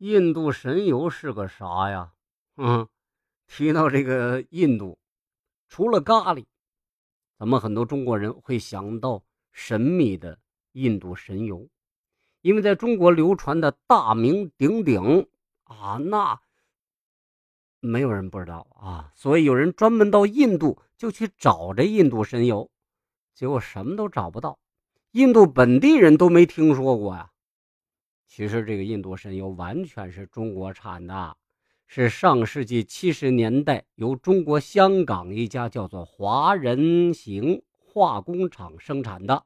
印度神油是个啥呀？嗯，提到这个印度，除了咖喱，咱们很多中国人会想到神秘的印度神油，因为在中国流传的大名鼎鼎啊，那没有人不知道啊。所以有人专门到印度就去找这印度神油，结果什么都找不到，印度本地人都没听说过呀。其实这个印度神油完全是中国产的，是上世纪七十年代由中国香港一家叫做华人行化工厂生产的。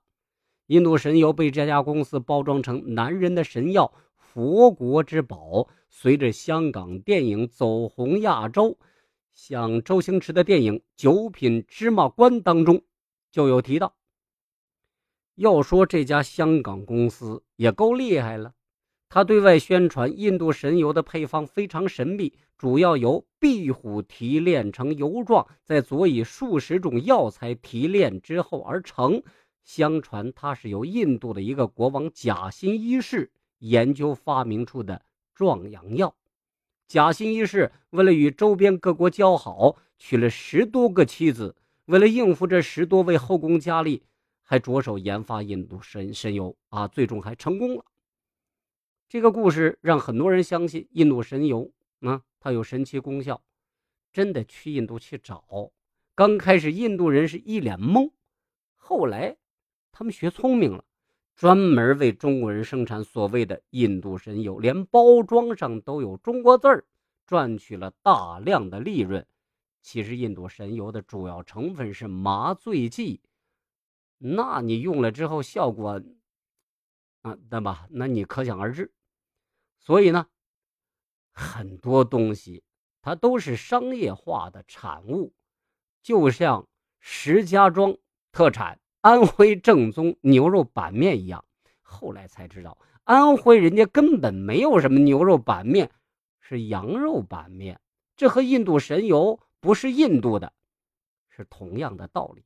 印度神油被这家公司包装成男人的神药、佛国之宝。随着香港电影走红亚洲，像周星驰的电影《九品芝麻官》当中就有提到。要说这家香港公司也够厉害了。他对外宣传印度神油的配方非常神秘，主要由壁虎提炼成油状，再佐以数十种药材提炼之后而成。相传它是由印度的一个国王贾辛一世研究发明出的壮阳药。贾辛一世为了与周边各国交好，娶了十多个妻子。为了应付这十多位后宫佳丽，还着手研发印度神神油啊，最终还成功了。这个故事让很多人相信印度神油啊，它有神奇功效，真的去印度去找。刚开始印度人是一脸懵，后来他们学聪明了，专门为中国人生产所谓的印度神油，连包装上都有中国字儿，赚取了大量的利润。其实印度神油的主要成分是麻醉剂，那你用了之后效果啊，对吧？那你可想而知。所以呢，很多东西它都是商业化的产物，就像石家庄特产安徽正宗牛肉板面一样。后来才知道，安徽人家根本没有什么牛肉板面，是羊肉板面。这和印度神油不是印度的，是同样的道理。